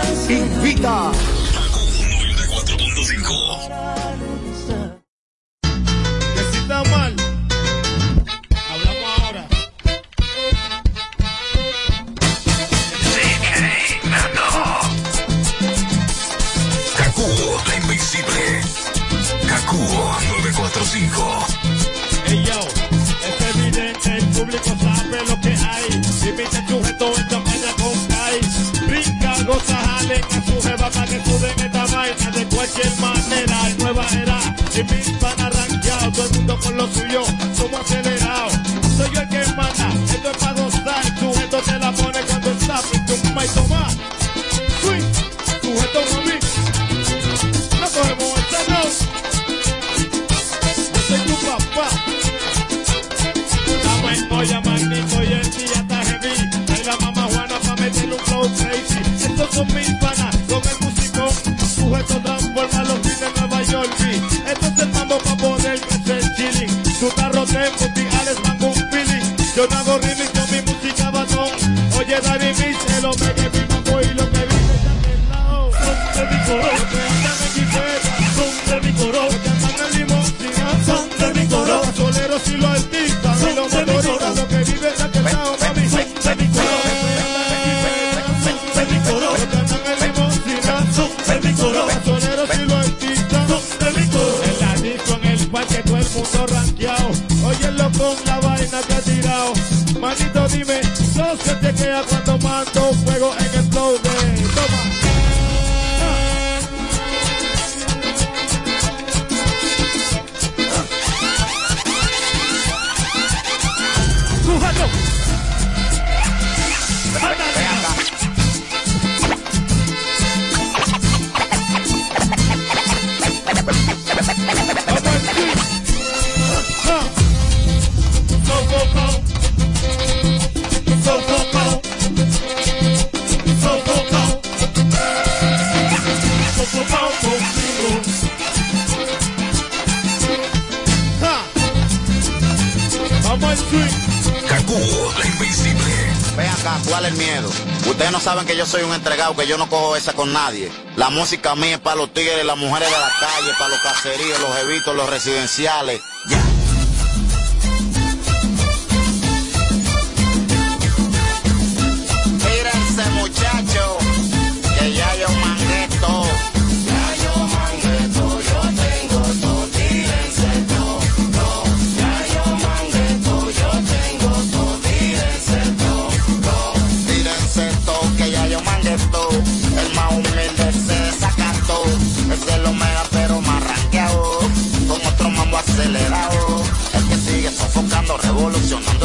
Invita. Kakuo 94.5. Que si está mal. Hablamos ahora. Link, Mano. Kakuo, invisible. Kakuo 945. Ey yo, este es evidente el público tal. Cualquier manera. Es nueva era, y mis van arranqueados. Todo el mundo con lo suyo, somos acelerados. Soy yo el que manda, esto es para gozar. El sujeto te la pone cuando está, pinta un y toma. Swing, sujeto mami. No cogemos esta no. Yo soy tu papá. Estamos en olla, magnico y el día está heavy. Hay la mamá Juana pa' meterle un flow crazy. Estos son mis panas Tu tarro tempo, ti Alex mango feeling. Yo no hago remix que yo soy un entregado, que yo no cojo esa con nadie. La música mía es para los tigres, las mujeres de la calle, para los caseríos, los evitos, los residenciales. solucionamos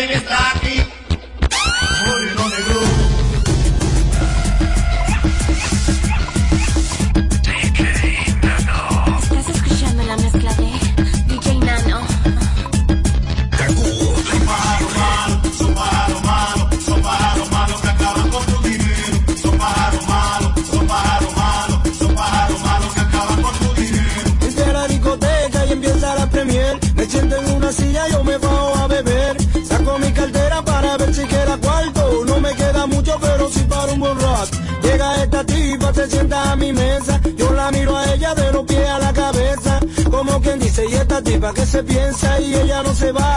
Davis. que se piensa y ella no se va.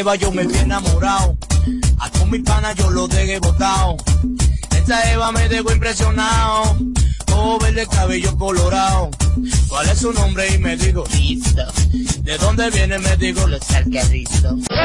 jeva yo me vi enamorado. Ah, A todos mi pana yo lo dejé botado. Esta Eva me dejó impresionado. Todo verde cabello colorado. ¿Cuál es su nombre? Y me digo, listo. ¿De dónde viene? Me digo, los alcarrizos.